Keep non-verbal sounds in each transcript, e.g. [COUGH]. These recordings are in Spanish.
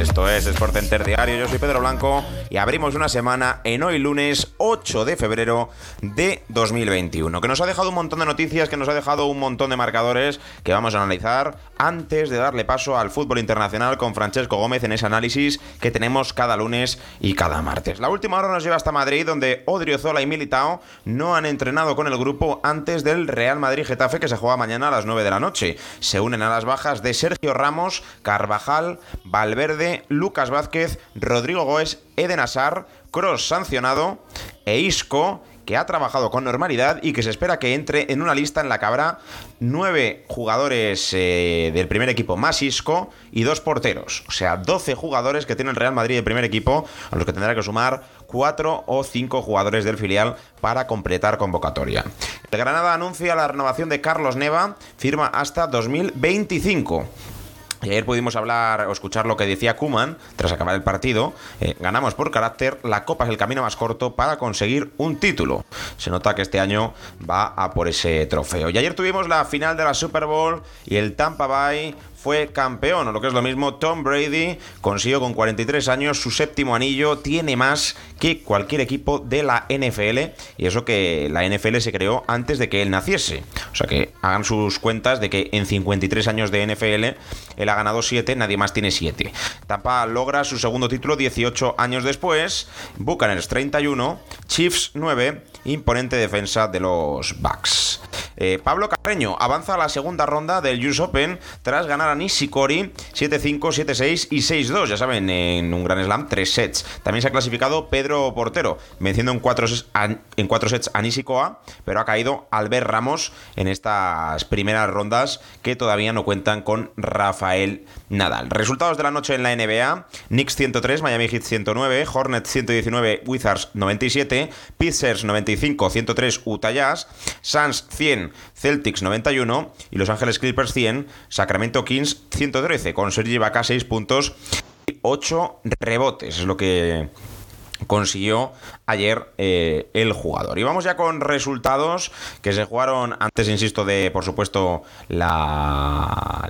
Esto es Sport Center Diario. Yo soy Pedro Blanco y abrimos una semana en hoy lunes 8 de febrero de 2021, que nos ha dejado un montón de noticias, que nos ha dejado un montón de marcadores que vamos a analizar antes de darle paso al fútbol internacional con Francesco Gómez en ese análisis que tenemos cada lunes y cada martes. La última hora nos lleva hasta Madrid, donde Odriozola y Militao no han entrenado con el grupo antes del Real Madrid Getafe que se juega mañana a las 9 de la noche. Se unen a las bajas de Sergio Ramos, Carvajal, Valverde, Lucas Vázquez, Rodrigo Goes Eden Hazard, Cross sancionado e Isco que ha trabajado con normalidad y que se espera que entre en una lista en la que habrá nueve jugadores eh, del primer equipo más Isco y dos porteros. O sea, 12 jugadores que tiene el Real Madrid de primer equipo, a los que tendrá que sumar cuatro o cinco jugadores del filial para completar convocatoria. El Granada anuncia la renovación de Carlos Neva, firma hasta 2025. Ayer pudimos hablar o escuchar lo que decía Kuman tras acabar el partido. Eh, ganamos por carácter, la Copa es el camino más corto para conseguir un título. Se nota que este año va a por ese trofeo. Y ayer tuvimos la final de la Super Bowl y el Tampa Bay fue campeón, o lo que es lo mismo, Tom Brady consiguió con 43 años su séptimo anillo, tiene más que cualquier equipo de la NFL, y eso que la NFL se creó antes de que él naciese. O sea que hagan sus cuentas de que en 53 años de NFL él ha ganado 7, nadie más tiene 7. Tampa logra su segundo título 18 años después, Buccaneers 31, Chiefs 9, imponente defensa de los Bucks. Eh, Pablo Carreño avanza a la segunda ronda del US Open tras ganar a Nishikori 7-5, 7-6 y 6-2. Ya saben, en un gran slam, tres sets. También se ha clasificado Pedro Portero, venciendo en cuatro, sets a Nishikoa, pero ha caído Albert Ramos en estas primeras rondas que todavía no cuentan con Rafael Nadal. Resultados de la noche en la NBA: Knicks 103, Miami Heat 109, Hornets 119, Wizards 97, Pacers 95, 103, Utah Jazz, Suns 100, Celtics 91 y Los Ángeles Clippers 100, Sacramento Kings 113 con Sergi Ibaka 6 puntos y 8 rebotes. Es lo que consiguió ayer eh, el jugador. Y vamos ya con resultados que se jugaron antes, insisto, de, por supuesto, la,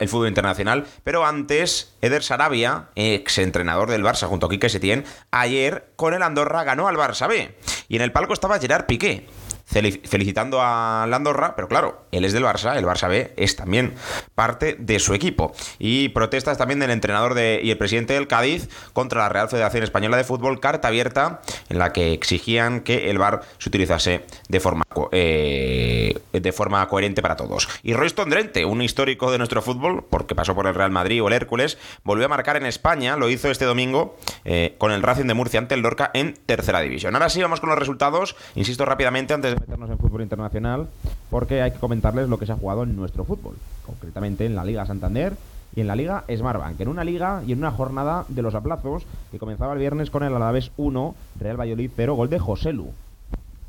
el fútbol internacional, pero antes, Eder Sarabia, ex entrenador del Barça junto a Quique Setién, ayer con el Andorra ganó al Barça B. Y en el palco estaba Gerard Piqué felicitando a Landorra, pero claro, él es del Barça, el Barça B es también parte de su equipo. Y protestas también del entrenador de, y el presidente del Cádiz contra la Real Federación Española de Fútbol, carta abierta en la que exigían que el VAR se utilizase de forma, eh, de forma coherente para todos. Y Royston Drente, un histórico de nuestro fútbol, porque pasó por el Real Madrid o el Hércules, volvió a marcar en España, lo hizo este domingo eh, con el Racing de Murcia ante el Lorca en tercera división. Ahora sí, vamos con los resultados. Insisto rápidamente antes de meternos en fútbol internacional, porque hay que comentarles lo que se ha jugado en nuestro fútbol, concretamente en la Liga Santander y en la Liga Smartbank, en una liga y en una jornada de los aplazos que comenzaba el viernes con el Alavés 1, Real Valladolid 0, gol de Joselu.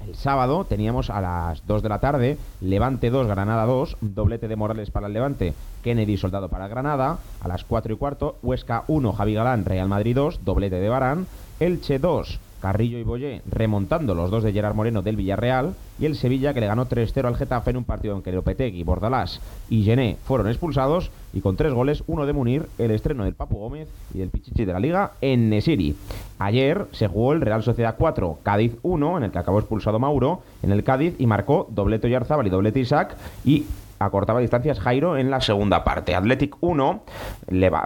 El sábado teníamos a las 2 de la tarde Levante 2, Granada 2, doblete de Morales para el Levante, Kennedy Soldado para Granada, a las 4 y cuarto Huesca 1, Javi Galán, Real Madrid 2, doblete de Barán, Elche 2, Carrillo y Boyé remontando los dos de Gerard Moreno del Villarreal y el Sevilla que le ganó 3-0 al Getafe en un partido en que Lopetegui, Bordalás y Gené fueron expulsados y con tres goles, uno de Munir, el estreno del Papu Gómez y del Pichichi de la Liga en Nesiri. Ayer se jugó el Real Sociedad 4, Cádiz 1, en el que acabó expulsado Mauro, en el Cádiz y marcó doblete Yarzábal y doblete Isaac y acortaba distancias Jairo en la segunda parte. Athletic 1,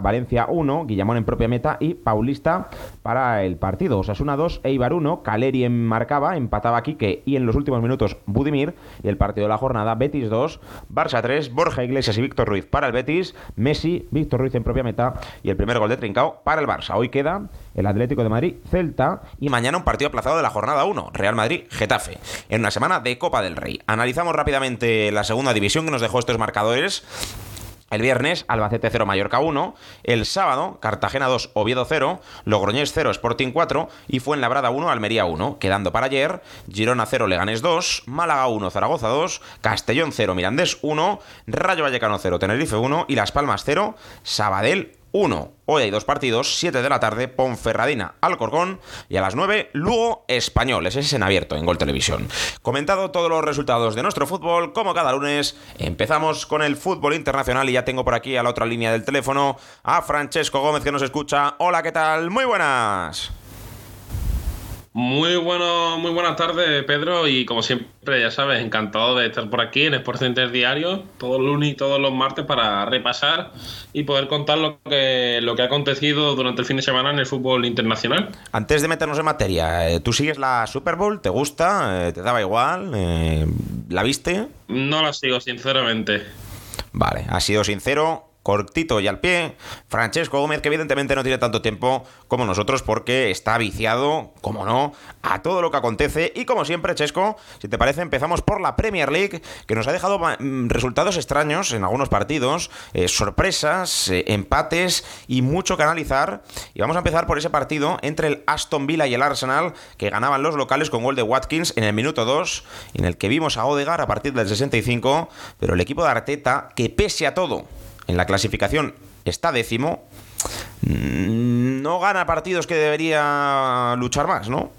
Valencia 1, Guillamón en propia meta y Paulista para el partido. Osasuna 2, Eibar 1, Caleri marcaba, empataba Quique y en los últimos minutos Budimir. Y el partido de la jornada, Betis 2, Barça 3, Borja Iglesias y Víctor Ruiz para el Betis, Messi, Víctor Ruiz en propia meta y el primer gol de Trincao para el Barça. Hoy queda el Atlético de Madrid, Celta y mañana un partido aplazado de la jornada 1, Real Madrid, Getafe, en una semana de Copa del Rey. Analizamos rápidamente la segunda división que nos dejó estos marcadores. El viernes, Albacete 0, Mallorca 1. El sábado, Cartagena 2, Oviedo 0. Logroñés 0, Sporting 4. Y fue en Labrada 1, Almería 1. Quedando para ayer, Girona 0, Leganés 2. Málaga 1, Zaragoza 2. Castellón 0, Mirandés 1. Rayo Vallecano 0, Tenerife 1. Y Las Palmas 0, Sabadell 1. Hoy hay dos partidos, 7 de la tarde, Ponferradina, Alcorcón y a las 9, Lugo, Español. Ese es en abierto en Gol Televisión. Comentado todos los resultados de nuestro fútbol, como cada lunes, empezamos con el fútbol internacional y ya tengo por aquí a la otra línea del teléfono a Francesco Gómez que nos escucha. Hola, ¿qué tal? Muy buenas. Muy bueno, muy buenas tardes, Pedro, y como siempre, ya sabes, encantado de estar por aquí en Sport Center Diario, todos los lunes y todos los martes para repasar y poder contar lo que, lo que ha acontecido durante el fin de semana en el fútbol internacional. Antes de meternos en materia, eh, ¿tú sigues la Super Bowl? ¿Te gusta? Eh, ¿Te daba igual? Eh, ¿La viste? No la sigo, sinceramente. Vale, ha sido sincero cortito y al pie. Francesco Gómez, que evidentemente no tiene tanto tiempo como nosotros porque está viciado, como no, a todo lo que acontece. Y como siempre, Chesco, si te parece, empezamos por la Premier League, que nos ha dejado mm, resultados extraños en algunos partidos, eh, sorpresas, eh, empates y mucho que analizar. Y vamos a empezar por ese partido entre el Aston Villa y el Arsenal, que ganaban los locales con gol de Watkins en el minuto 2, en el que vimos a Odegar a partir del 65, pero el equipo de Arteta, que pese a todo, en la clasificación está décimo, mm, no gana partidos que debería luchar más, ¿no?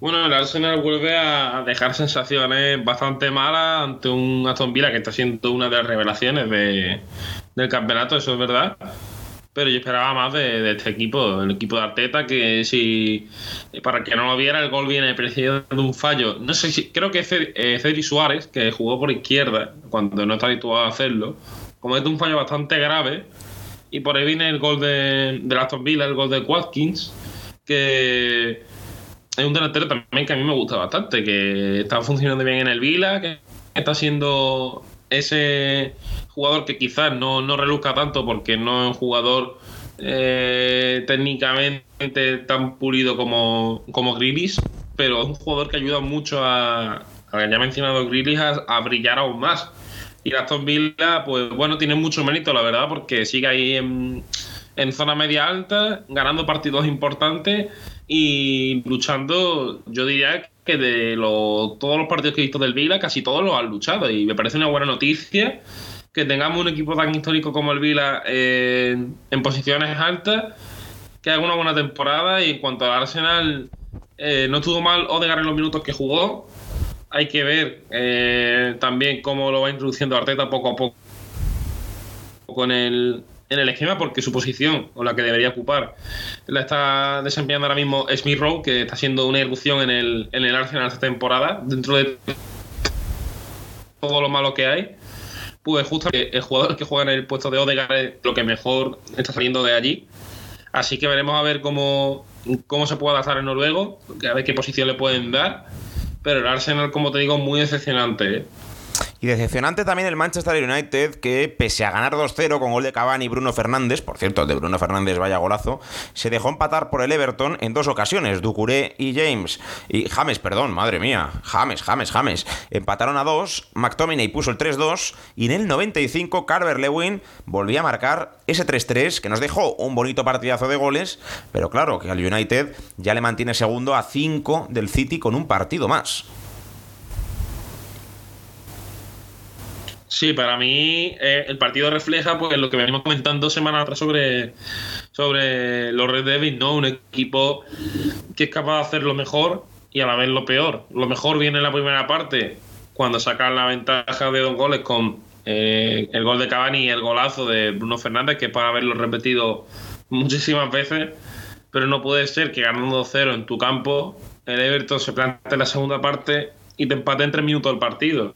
Bueno, el Arsenal vuelve a dejar sensaciones bastante malas ante un Aston Villa que está siendo una de las revelaciones del campeonato, eso es verdad. Pero yo esperaba más de, este equipo, el equipo de Arteta, que si, para que no lo viera, el gol viene precedido de un fallo. No sé si, creo que Cedric Suárez, que jugó por izquierda, cuando no está habituado a hacerlo, comete un fallo bastante grave. Y por ahí viene el gol de, de Aston Villa, el gol de Watkins, que es un delantero también que a mí me gusta bastante, que está funcionando bien en el Vila, que está siendo ese jugador que quizás no, no reluzca tanto porque no es un jugador eh, técnicamente tan pulido como, como pero es un jugador que ayuda mucho a, a ya mencionado Grilis, a, brillar aún más. Y Aston Villa, pues bueno, tiene mucho mérito, la verdad, porque sigue ahí en, en zona media alta, ganando partidos importantes y luchando, yo diría de todos los partidos que he visto del Vila, casi todos los han luchado. Y me parece una buena noticia que tengamos un equipo tan histórico como el Vila en posiciones altas, que haga una buena temporada. Y en cuanto al Arsenal, eh, no estuvo mal Odegaard en los minutos que jugó. Hay que ver eh, también cómo lo va introduciendo Arteta poco a poco con el, en el esquema porque su posición o la que debería ocupar la está desempeñando ahora mismo Smith Rowe, que está haciendo una erupción en el, en el Arsenal esta temporada, dentro de todo lo malo que hay. Pues justo el jugador que juega en el puesto de Odegaard es lo que mejor está saliendo de allí. Así que veremos a ver cómo, cómo se puede adaptar el noruego, a ver qué posición le pueden dar. Pero el Arsenal, como te digo, muy decepcionante. ¿eh? Y decepcionante también el Manchester United, que pese a ganar 2-0 con gol de Cavani y Bruno Fernández, por cierto, el de Bruno Fernández vaya golazo, se dejó empatar por el Everton en dos ocasiones, Ducuré y James. Y James, perdón, madre mía, James, James, James. Empataron a dos, McTominay puso el 3-2 y en el 95 Carver Lewin volvía a marcar ese 3-3 que nos dejó un bonito partidazo de goles, pero claro que al United ya le mantiene segundo a 5 del City con un partido más. Sí, para mí eh, el partido refleja pues lo que venimos comentando semana atrás sobre, sobre los Red Devils, ¿no? Un equipo que es capaz de hacer lo mejor y a la vez lo peor. Lo mejor viene en la primera parte, cuando sacan la ventaja de dos goles con eh, el gol de Cavani y el golazo de Bruno Fernández, que es para haberlo repetido muchísimas veces, pero no puede ser que ganando 2-0 en tu campo, el Everton se plante la segunda parte y te empate en tres minutos el partido.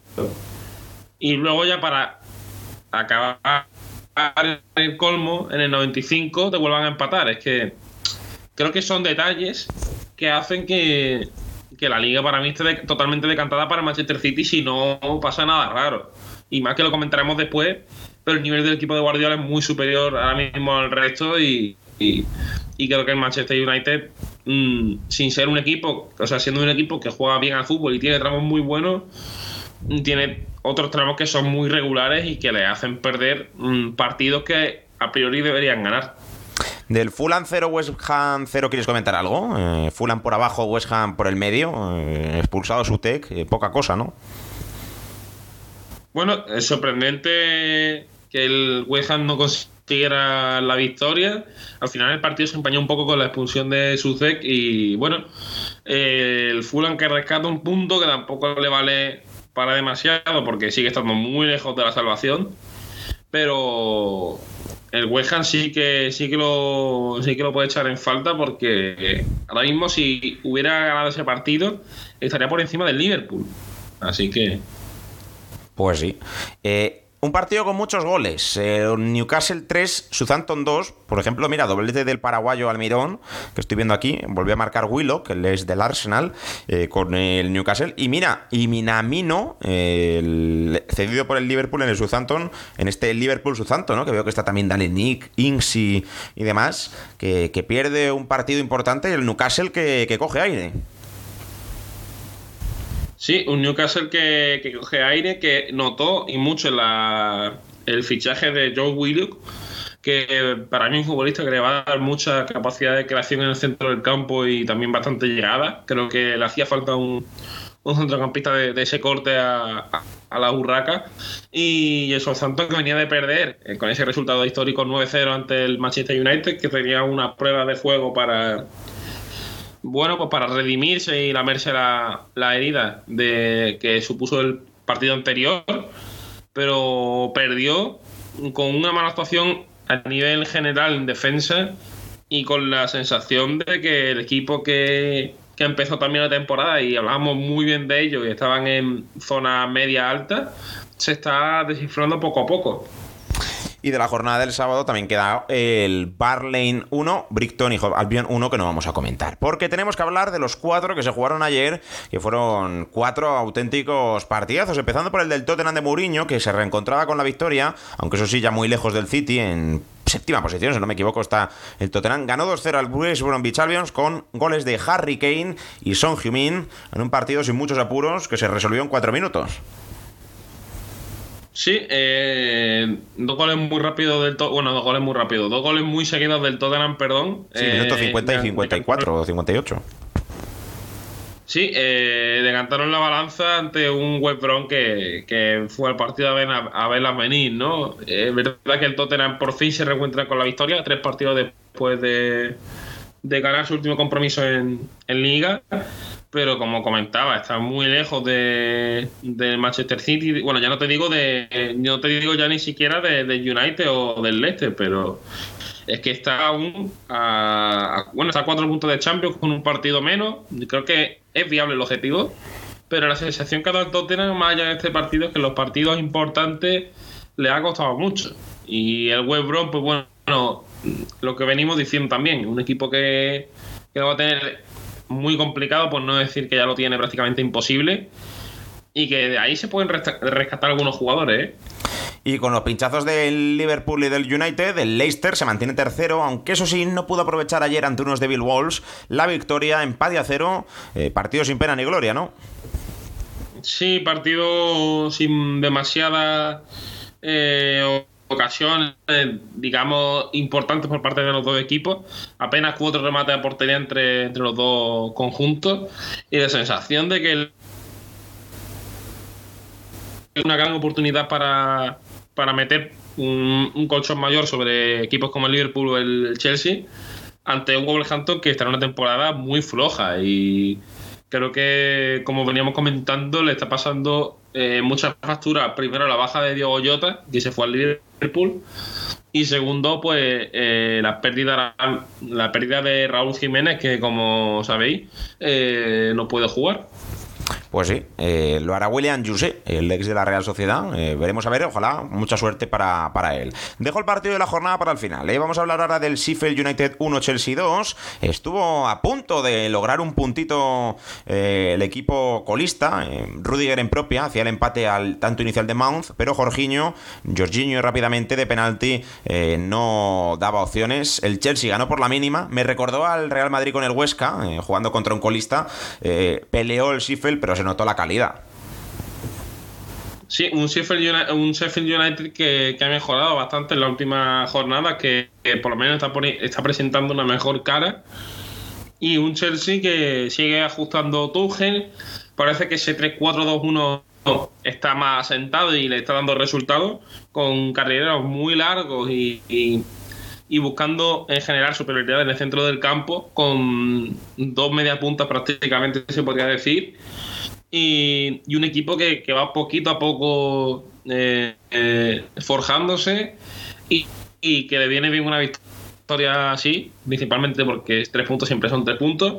Y luego ya para acabar el colmo en el 95 te vuelvan a empatar. Es que creo que son detalles que hacen que, que la liga para mí esté totalmente decantada para Manchester City si no pasa nada raro. Y más que lo comentaremos después, pero el nivel del equipo de Guardiola es muy superior ahora mismo al resto y, y, creo que el Manchester United, mm, sin ser un equipo, o sea, siendo un equipo que juega bien al fútbol y tiene tramos muy buenos, mm, tiene otros tramos que son muy regulares y que le hacen perder mm, partidos que a priori deberían ganar. Del Fulham 0, West Ham 0, ¿quieres comentar algo? Eh, Fulham por abajo, West Ham por el medio, eh, expulsado su tech, eh, poca cosa, ¿no? Bueno, es sorprendente que el West Ham no consiguiera la victoria. Al final el partido se empañó un poco con la expulsión de Suzek y bueno, el Fulham que rescata un punto que tampoco le vale para demasiado porque sigue estando muy lejos de la salvación. Pero el West Ham sí que sí que lo sí que lo puede echar en falta porque ahora mismo si hubiera ganado ese partido estaría por encima del Liverpool. Así que pues sí. Eh, un partido con muchos goles. Eh, Newcastle 3, Southampton 2. Por ejemplo, mira, doblete del paraguayo Almirón, que estoy viendo aquí. Volvió a marcar Willow, que es del Arsenal, eh, con el Newcastle. Y mira, y Minamino, cedido por el Liverpool en el Southampton, en este Liverpool-Southampton, ¿no? que veo que está también Dani Nick, Inks y, demás, que, pierde un partido importante y el Newcastle que, que coge aire. Sí, un Newcastle que, coge aire, que notó y mucho la, el fichaje de Joe Willock, que para mí es un futbolista que le va a dar mucha capacidad de creación en el centro del campo y también bastante llegada. Creo que le hacía falta un, un centrocampista de, ese corte a, la burraca. Y el Southampton que venía de perder eh, con ese resultado histórico 9-0 ante el Manchester United, que tenía una prueba de juego para bueno, pues para redimirse y lamerse la, la herida de que supuso el partido anterior, pero perdió con una mala actuación a nivel general en defensa y con la sensación de que el equipo que, que empezó también la temporada y hablábamos muy bien de ellos y estaban en zona media alta, se está descifrando poco a poco. Y de la jornada del sábado también queda el Barlane 1, Brighton y Albion 1 que no vamos a comentar. Porque tenemos que hablar de los cuatro que se jugaron ayer, que fueron cuatro auténticos partidazos, empezando por el del Tottenham de Mourinho, que se reencontraba con la victoria, aunque eso sí, ya muy lejos del City, en séptima posición, si no me equivoco, está el Tottenham. Ganó 2-0 al West Bromwich con goles de Harry Kane y Son Heung-min en un partido sin muchos apuros que se resolvió en cuatro minutos. Sí, eh, dos goles muy rápidos del. Bueno, dos goles muy rápidos. Dos goles muy seguidos del Tottenham, perdón. Sí, minutos 50 y 54 o 58. Sí, eh, decantaron la balanza ante un West que, que fue al partido a, ver, a, venir, ¿no? Es verdad que el Tottenham por fin se reencuentra con la victoria, tres partidos después de, de ganar su último compromiso en, en Liga pero como comentaba, está muy lejos de, Manchester City. Bueno, ya no te digo de, no te digo ya ni siquiera de, United o del Leicester, pero es que está aún a, bueno, está a cuatro puntos de Champions con un partido menos. Creo que es viable el objetivo, pero la sensación que ha dado Tottenham más allá de este partido es que los partidos importantes le ha costado mucho. Y el West Brom, pues bueno, lo que venimos diciendo también, un equipo que, que va a tener muy complicado, por no decir que ya lo tiene prácticamente imposible. Y que de ahí se pueden rescatar algunos jugadores, ¿eh? Y con los pinchazos del Liverpool y del United, el Leicester se mantiene tercero, aunque eso sí, no pudo aprovechar ayer ante unos Devil Wolves la victoria, empate a cero, eh, partido sin pena ni gloria, ¿no? Sí, partido sin demasiada eh, ocasiones, digamos, importantes por parte de los dos equipos. Apenas cuatro remates de portería entre, entre los dos conjuntos. Y la sensación de que es una gran oportunidad para, para meter un, colchón mayor sobre equipos como el Liverpool o el Chelsea ante un Wolverhampton que está en una temporada muy floja y creo que como veníamos comentando le está pasando eh, muchas facturas. Primero la baja de Diego Jota que se fue al Liverpool y segundo pues eh, la pérdida la pérdida de Raúl Jiménez que como sabéis eh, no puede jugar Pues sí, eh, lo hará William Juse, el ex de la Real Sociedad. Eh, veremos a ver, ojalá, mucha suerte para, para él. Dejo el partido de la jornada para el final. ¿eh? Vamos a hablar ahora del Sheffield United 1 Chelsea 2. Estuvo a punto de lograr un puntito el equipo colista. Rudiger en propia hacía el empate al tanto inicial de Mount, pero Jorginho, Jorginho rápidamente de penalti no daba opciones. El Chelsea ganó por la mínima. Me recordó al Real Madrid con el Huesca, jugando contra un colista. peleó el Sheffield, pero se notó la calidad. Sí, un Sheffield United, que, ha mejorado bastante en la última jornada, que, por lo menos está, presentando una mejor cara. Y un Chelsea que sigue ajustando Tuchel. Parece que ese 3-4-2-1 está más asentado y le está dando resultados con carreras muy largos y, y, buscando en general superioridad en el centro del campo con dos media puntas prácticamente se podría decir y, un equipo que, va poquito a poco eh, eh, forjándose y, que le viene bien una victoria así, principalmente porque tres puntos siempre son tres puntos.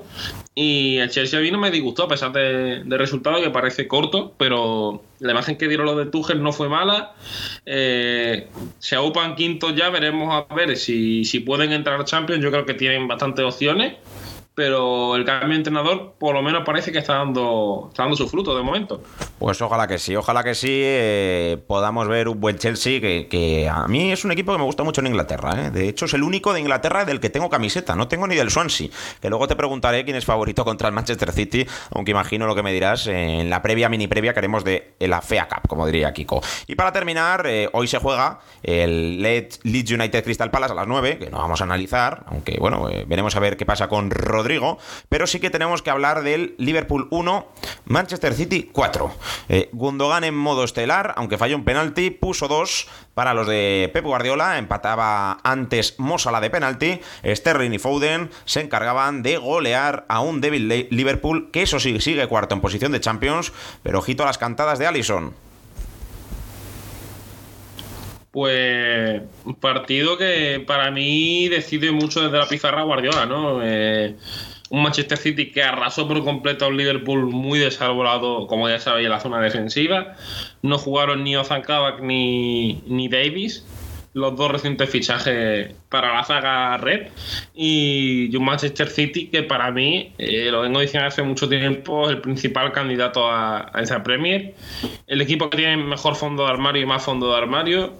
Y el Chelsea a mí no me disgustó a pesar del de resultado que parece corto, pero la imagen que dieron los de Tuchel no fue mala. Eh, se aupan quintos ya, veremos a ver si, si pueden entrar a Champions. Yo creo que tienen bastantes opciones pero el cambio de entrenador por lo menos parece que está dando, está dando su fruto de momento. Pues ojalá que sí, ojalá que sí eh, podamos ver un buen Chelsea que, a mí es un equipo que me gusta mucho en Inglaterra. ¿eh? De hecho, es el único de Inglaterra del que tengo camiseta, no tengo ni del Swansea, que luego te preguntaré quién es favorito contra el Manchester City, aunque imagino lo que me dirás en la previa, mini previa que haremos de la FEA Cup, como diría Kiko. Y para terminar, eh, hoy se juega el Leeds United Crystal Palace a las 9, que no vamos a analizar, aunque bueno, veremos a ver qué pasa con Rodríguez Rodrigo, pero sí que tenemos que hablar del Liverpool 1, Manchester City 4. Eh, Gundogan en modo estelar, aunque falló un penalti, puso dos para los de Pep Guardiola, empataba antes Mosala de penalti, Sterling y Foden se encargaban de golear a un débil Liverpool, que eso sí, sigue cuarto en posición de Champions, pero ojito a las cantadas de Allison. Pues un partido que para mí decide mucho desde la pizarra Guardiola, ¿no? Eh, un Manchester City que arrasó por completo a un Liverpool muy desarbolado, como ya sabéis, en la zona defensiva. No jugaron ni Ozan Kabak ni, ni Davis, los dos recientes fichajes para la zaga red. Y un Manchester City que para mí, eh, lo vengo diciendo hace mucho tiempo, es el principal candidato a, a esa Premier. El equipo que tiene mejor fondo de armario y más fondo de armario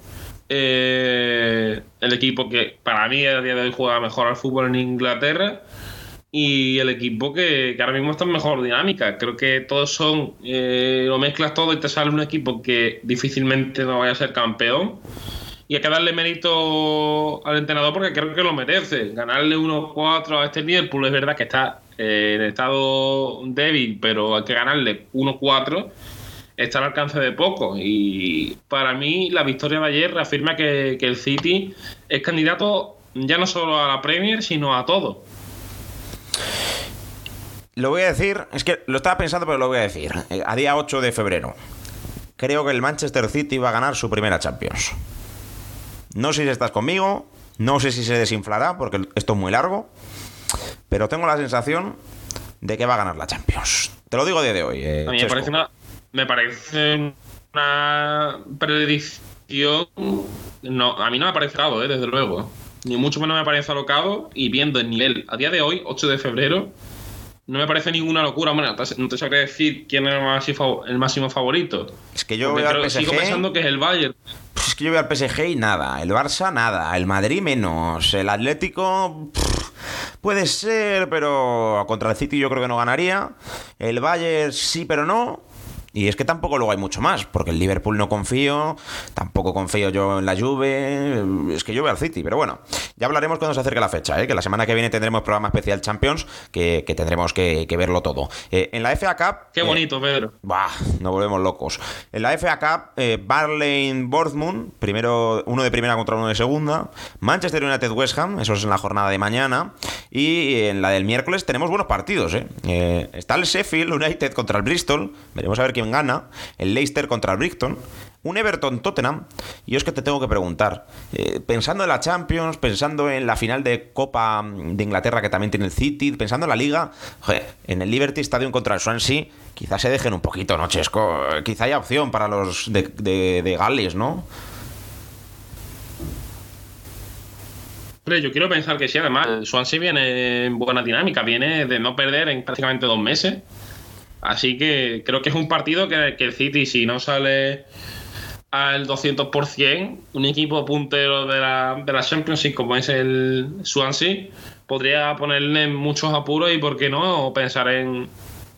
eh, el equipo que para mí a día de hoy juega mejor al fútbol en Inglaterra y el equipo que, ahora mismo está en mejor dinámica. Creo que todos son, eh, lo mezclas todo y te sale un equipo que difícilmente no vaya a ser campeón. Y hay que darle mérito al entrenador porque creo que lo merece. Ganarle 1-4 a este Liverpool es verdad que está eh, en estado débil, pero hay que ganarle 1-4 está al alcance de poco. Y para mí, la victoria de ayer reafirma que, el City es candidato ya no solo a la Premier, sino a todo. Lo voy a decir, es que lo estaba pensando, pero lo voy a decir. Eh, a día 8 de febrero, creo que el Manchester City va a ganar su primera Champions. No sé si estás conmigo, no sé si se desinflará, porque esto es muy largo, pero tengo la sensación de que va a ganar la Champions. Te lo digo de hoy. Eh, a mí me parece una, me parece una predicción. No, a mí no me parece alocado, ¿eh? desde luego. Ni mucho menos me parece alocado. Y viendo el nivel a día de hoy, 8 de febrero, no me parece ninguna locura. Bueno, no te sabría decir quién es el máximo favorito. Es que yo veo al PSG. Sigo pensando que es el Bayern. Pues es que yo veo al PSG y nada. El Barça, nada. El Madrid, menos. El Atlético. puede ser, pero contra el City yo creo que no ganaría. El Bayern sí, pero no. Y es que tampoco luego hay mucho más, porque el Liverpool no confío, tampoco confío yo en la Juve, es que yo veo al City, pero bueno, ya hablaremos cuando se acerque la fecha, ¿eh? que la semana que viene tendremos programa especial Champions, que, tendremos que, verlo todo. Eh, en la FA Cup... Qué bonito, Pedro. Bah, nos volvemos locos. En la FA Cup, eh, Barley Bournemouth, primero, uno de primera contra uno de segunda, Manchester United West Ham, eso es en la jornada de mañana, y en la del miércoles tenemos buenos partidos. está el Sheffield United contra el Bristol, veremos a ver quién en Ghana, el Leicester contra el Brighton, un Everton Tottenham. Y es que te tengo que preguntar, eh, pensando en la Champions, pensando en la final de Copa de Inglaterra que también tiene el City, pensando en la Liga, en el Liberty Stadium contra el Swansea, quizás se dejen un poquito, ¿no, Chesco? Quizá haya opción para los de, de Gales, ¿no? yo quiero pensar que sí, además, Swansea viene en buena dinámica, viene de no perder en prácticamente dos meses. Así que creo que es un partido que, el City, si no sale al 200%, un equipo puntero de la, de la Championship como es el Swansea, podría ponerle muchos apuros y, ¿por qué no?, pensar en,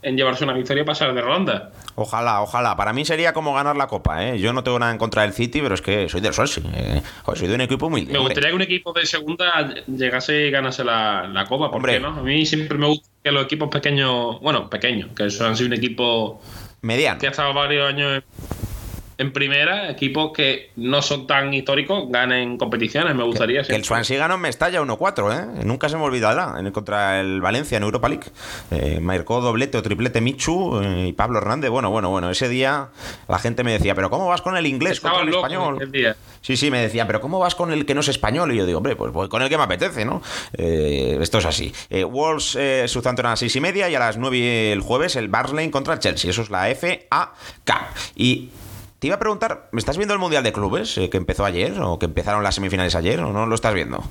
en llevarse una victoria y pasar de ronda. Ojalá, ojalá. Para mí sería como ganar la copa, ¿eh? Yo no tengo nada en contra del City, pero es que soy del Swansea. ¿eh? soy de un equipo muy... Me gustaría que un equipo de segunda llegase y ganase la, la copa, ¿por qué no? A mí siempre me gusta que los equipos pequeños, bueno, pequeños, que el un equipo... Mediano. Que ha estado varios años en primera, equipos que no son tan históricos ganen competiciones, me gustaría. Que, el Swansea ganó en Mestalla 1-4, ¿eh? Nunca se me olvidará, en, contra el Valencia en Europa League. Eh, marcó doblete o triplete Michu eh, y Pablo Hernández. Bueno, bueno, bueno, ese día la gente me decía, pero ¿cómo vas con el inglés contra el español? Sí, sí, me decía, pero ¿cómo vas con el que no es español? Y yo digo, hombre, pues voy con el que me apetece, ¿no? Eh, esto es así. Wolves, Southampton a las seis y media y a las nueve el jueves el Barnsley contra el Chelsea. Eso es la FA Cup. Y te iba a preguntar, ¿me estás viendo el Mundial de Clubes eh, que empezó ayer o que empezaron las semifinales ayer o no lo estás viendo?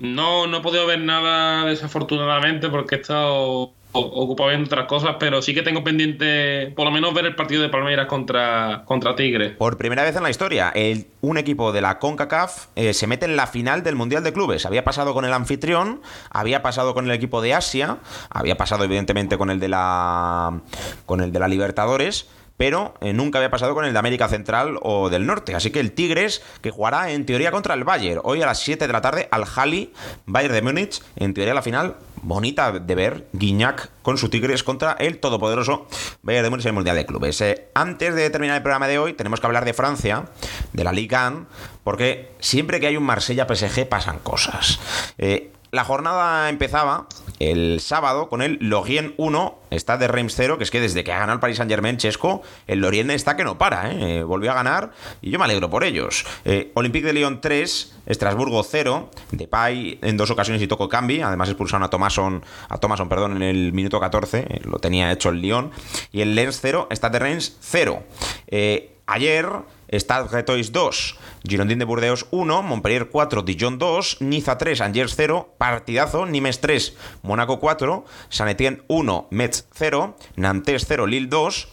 No, no he podido ver nada desafortunadamente porque he estado ocupado viendo otras cosas, pero sí que tengo pendiente por lo menos ver el partido de Palmeiras contra, contra Tigre. Por primera vez en la historia, el, un equipo de la CONCACAF eh, se mete en la final del Mundial de Clubes. Había pasado con el anfitrión, había pasado con el equipo de Asia, había pasado evidentemente con el de la con el de la Libertadores pero eh, nunca había pasado con el de América Central o del Norte. Así que el Tigres, que jugará en teoría contra el Bayern, hoy a las 7 de la tarde al Hali, Bayern de Múnich, en teoría la final bonita de ver, Guiñac con su Tigres contra el todopoderoso Bayern de Múnich en el Mundial de Clubes. Eh, antes de terminar el programa de hoy, tenemos que hablar de Francia, de la Ligue 1, porque siempre que hay un Marsella-PSG pasan cosas. Eh, la jornada empezaba el sábado con el Lorient 1, está de Reims 0, que es que desde que ha ganado el Paris Saint Germain Chesco, el Lorient está que no para, ¿eh? volvió a ganar y yo me alegro por ellos. Eh, Olympique de Lyon 3, Estrasburgo 0, Depay en dos ocasiones y tocó Cambi, además expulsaron a Thomason, a Thomason perdón, en el minuto 14, eh, lo tenía hecho el Lyon, y el Lens 0, está de Reims 0. ayer Stade Retois 2, Girondin de Burdeos 1, Montpellier 4, Dijon 2, Niza 3, Angers 0, partidazo, Nimes 3, Mónaco 4, San Etienne 1, Metz 0, Nantes 0, Lille 2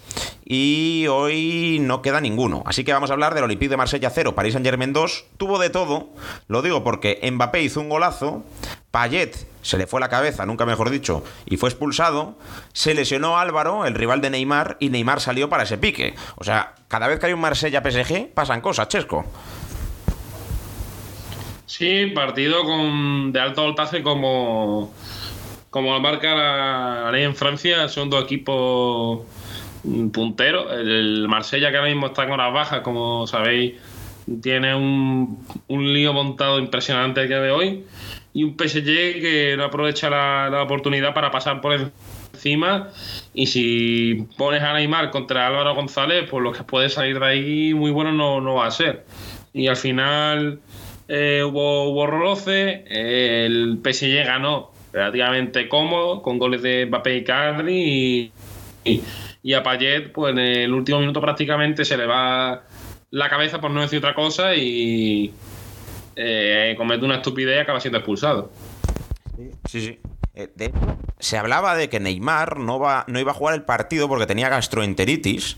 y hoy no queda ninguno. Así que vamos a hablar del Olympique de Marsella 0, París Saint Germain 2. Tuvo de todo, lo digo porque Mbappé hizo un golazo, Payet se le fue la cabeza, nunca mejor dicho, y fue expulsado. Se lesionó Álvaro, el rival de Neymar, y Neymar salió para ese pique. O sea, cada vez que hay un Marsella PSG pasan cosas, Chesco. Sí, partido con, de alto voltaje como, como marca la ley en Francia, son dos equipos punteros. El Marsella que ahora mismo está en horas bajas, como sabéis, tiene un, un lío montado impresionante el día de hoy y un PSG que no aprovecha la, oportunidad para pasar por encima y si pones a Neymar contra Álvaro González, pues lo que puede salir de ahí muy bueno no, no va a ser. Y al final eh, hubo, hubo roce, el PSG ganó relativamente cómodo, con goles de Mbappé y Cardi, y, a Payet, pues en el último minuto prácticamente se le va la cabeza, por no decir otra cosa, y eh, comete una estupidez y acaba siendo expulsado. Sí, sí. Eh, se hablaba de que Neymar no, va, no iba a jugar el partido porque tenía gastroenteritis.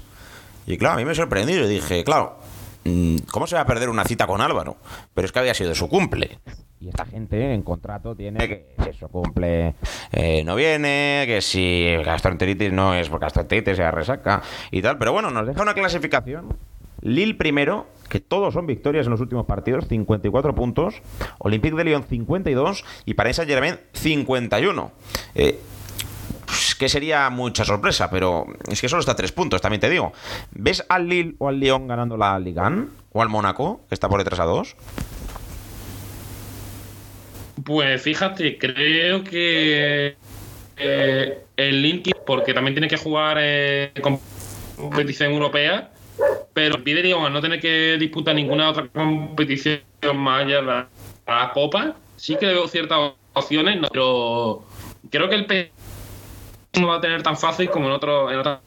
Y claro, a mí me sorprendió. Yo dije, claro, Mm, ¿Cómo se va a perder una cita con Álvaro? Pero es que había sido su cumple. Y esta gente en contrato tiene que, eso cumple eh, no viene, que si gastroenteritis no es por gastroenteritis, se resaca y tal. Pero bueno, nos deja una clasificación. Lille primero, que todos son victorias en los últimos partidos, 54 puntos. Olympique de Lyon 52 y Paris Saint-Germain 51. Eh, pues, que sería mucha sorpresa, pero es que solo está a tres puntos, también te digo. ¿Ves al Lille o al Lyon ganando la Ligan? ¿O al Mónaco, que está por detrás a dos? Pues fíjate, creo que eh, el Link, porque también tiene que jugar eh, competición europea, pero pide al no tener que disputar ninguna otra competición más allá de la, Copa, sí que veo ciertas opciones, pero creo que el P no va a tener tan fácil como en otro en otra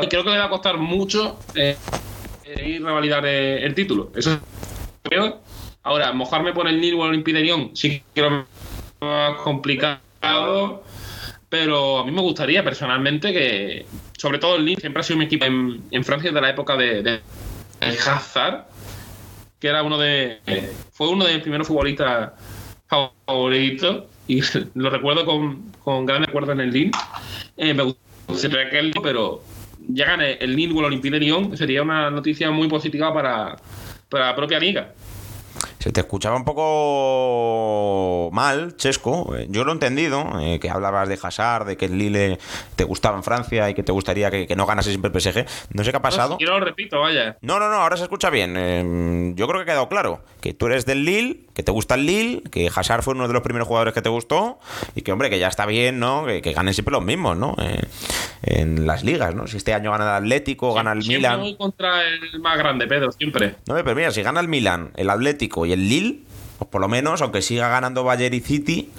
y creo que le va a costar mucho eh, ir a revalidar eh, el título. Eso creo. Ahora, mojarme por el Nil o el Impiderión sí que lo más complicado. Pero a mí me gustaría personalmente que, sobre todo el Lille, siempre ha sido mi equipo en, Francia de la época de, Hazard, que era uno de. Fue uno de mis primeros futbolistas favoritos y [LAUGHS] lo recuerdo con, con gran recuerdo en el Lille. Eh, me gustaría que pero ya gane el Lille o el Olympique de Lyon sería una noticia muy positiva para, para la propia liga. Se te escuchaba un poco mal, Chesco. Eh, yo lo he entendido, eh, que hablabas de Hazard, de que el Lille te gustaba en Francia y que te gustaría que, no ganase siempre el PSG. No sé qué ha pasado. No, lo repito, vaya. No, no, no, ahora se escucha bien. Eh, yo creo que ha quedado claro que tú eres del Lille, que te gusta el Lille, que Hazard fue uno de los primeros jugadores que te gustó y que, hombre, que ya está bien, ¿no? Que, ganen siempre los mismos, ¿no? en las ligas, ¿no? Si este año gana el Atlético, gana el Milan. Voy contra el más grande, Pedro, siempre. No, pero mira, si gana el Milan, el Atlético y el Lille, pues por lo menos, aunque siga ganando Bayern y City,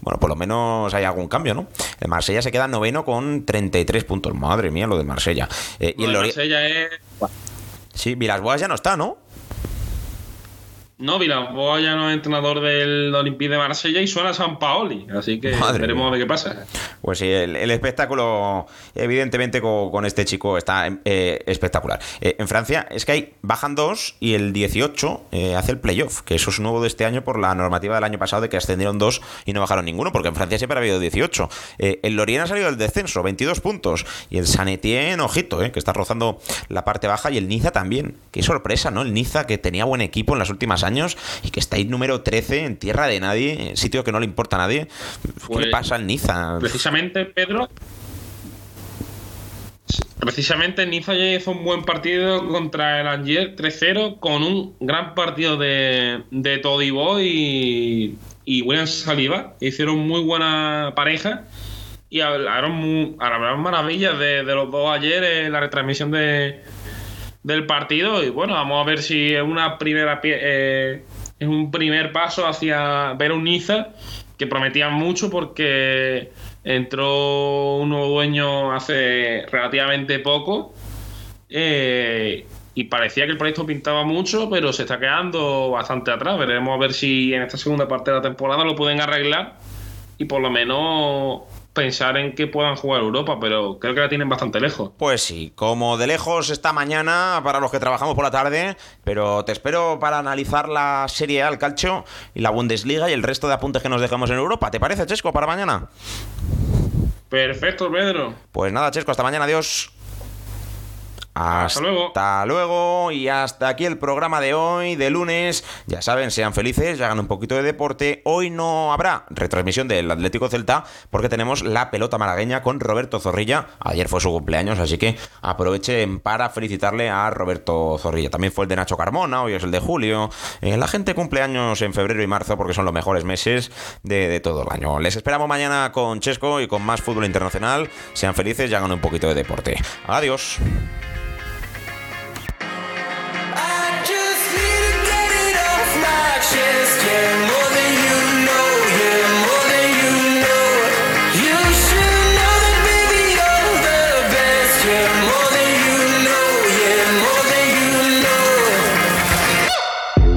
bueno, por lo menos hay algún cambio, ¿no? El Marsella se queda noveno con 33 puntos. Madre mía, lo de Marsella. Eh, y el Marsella es... Sí, Vilas ya no está, ¿no? No, Villamboa ya no es entrenador del Olympique de Marsella y suena a San Paoli, así que veremos a ver qué pasa. Pues sí, el, espectáculo, evidentemente, con, este chico está eh, espectacular. Eh, en Francia es que hay, bajan dos y el 18 eh, hace el playoff, que eso es nuevo de este año por la normativa del año pasado de que ascendieron dos y no bajaron ninguno, porque en Francia siempre ha habido 18. el Lorient ha salido del descenso, 22 puntos, y el San Etienne, ojito, que está rozando la parte baja, y el Niza también. Qué sorpresa, ¿no? El Niza que tenía buen equipo en las últimas años y que está ahí número 13 en tierra de nadie, sitio que no le importa a nadie. ¿Qué le pues, pasa al Niza? Precisamente, Pedro. Precisamente Niza ya hizo un buen partido contra el Angers 3-0 con un gran partido de, de Todibo y, y William Saliba. Hicieron muy buena pareja y hablaron, hablaron maravillas de, de, los dos ayer en la retransmisión de, del partido y bueno, vamos a ver si es una primera eh, es un primer paso hacia ver un Niza que prometía mucho porque entró un nuevo dueño hace relativamente poco eh, y parecía que el proyecto pintaba mucho, pero se está quedando bastante atrás. Veremos a ver si en esta segunda parte de la temporada lo pueden arreglar y por lo menos pensar en que puedan jugar Europa, pero creo que la tienen bastante lejos. Pues sí, como de lejos esta mañana para los que trabajamos por la tarde, pero te espero para analizar la Serie A, el calcio y la Bundesliga y el resto de apuntes que nos dejamos en Europa. ¿Te parece, Chesco, para mañana? Perfecto, Pedro. Pues nada, Chesco, hasta mañana, adiós. Hasta, luego. Hasta luego y hasta aquí el programa de hoy, de lunes. Ya saben, sean felices, hagan un poquito de deporte. Hoy no habrá retransmisión del Atlético Celta porque tenemos la pelota malagueña con Roberto Zorrilla. Ayer fue su cumpleaños, así que aprovechen para felicitarle a Roberto Zorrilla. También fue el de Nacho Carmona, hoy es el de Julio. Eh, la gente cumple años en febrero y marzo porque son los mejores meses de, de todo el año. Les esperamos mañana con Chesco y con más fútbol internacional. Sean felices y hagan un poquito de deporte. Adiós.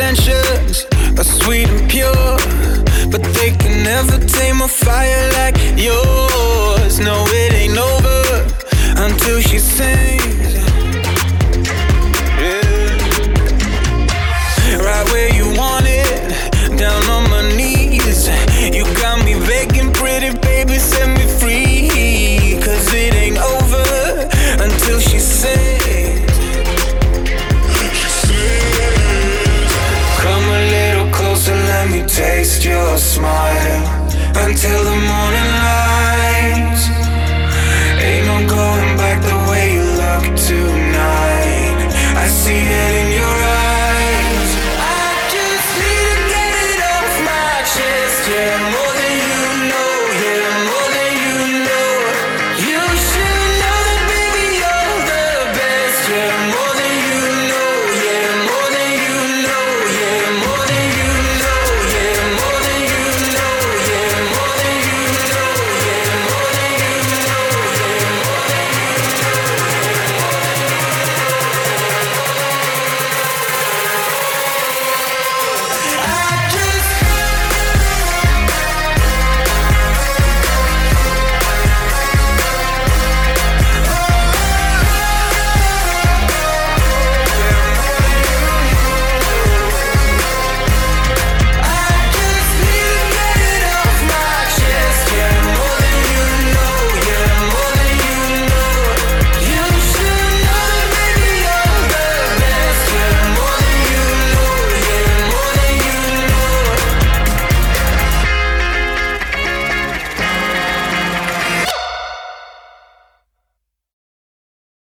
intentions are sweet and pure, but they can never tame a fire like yours. No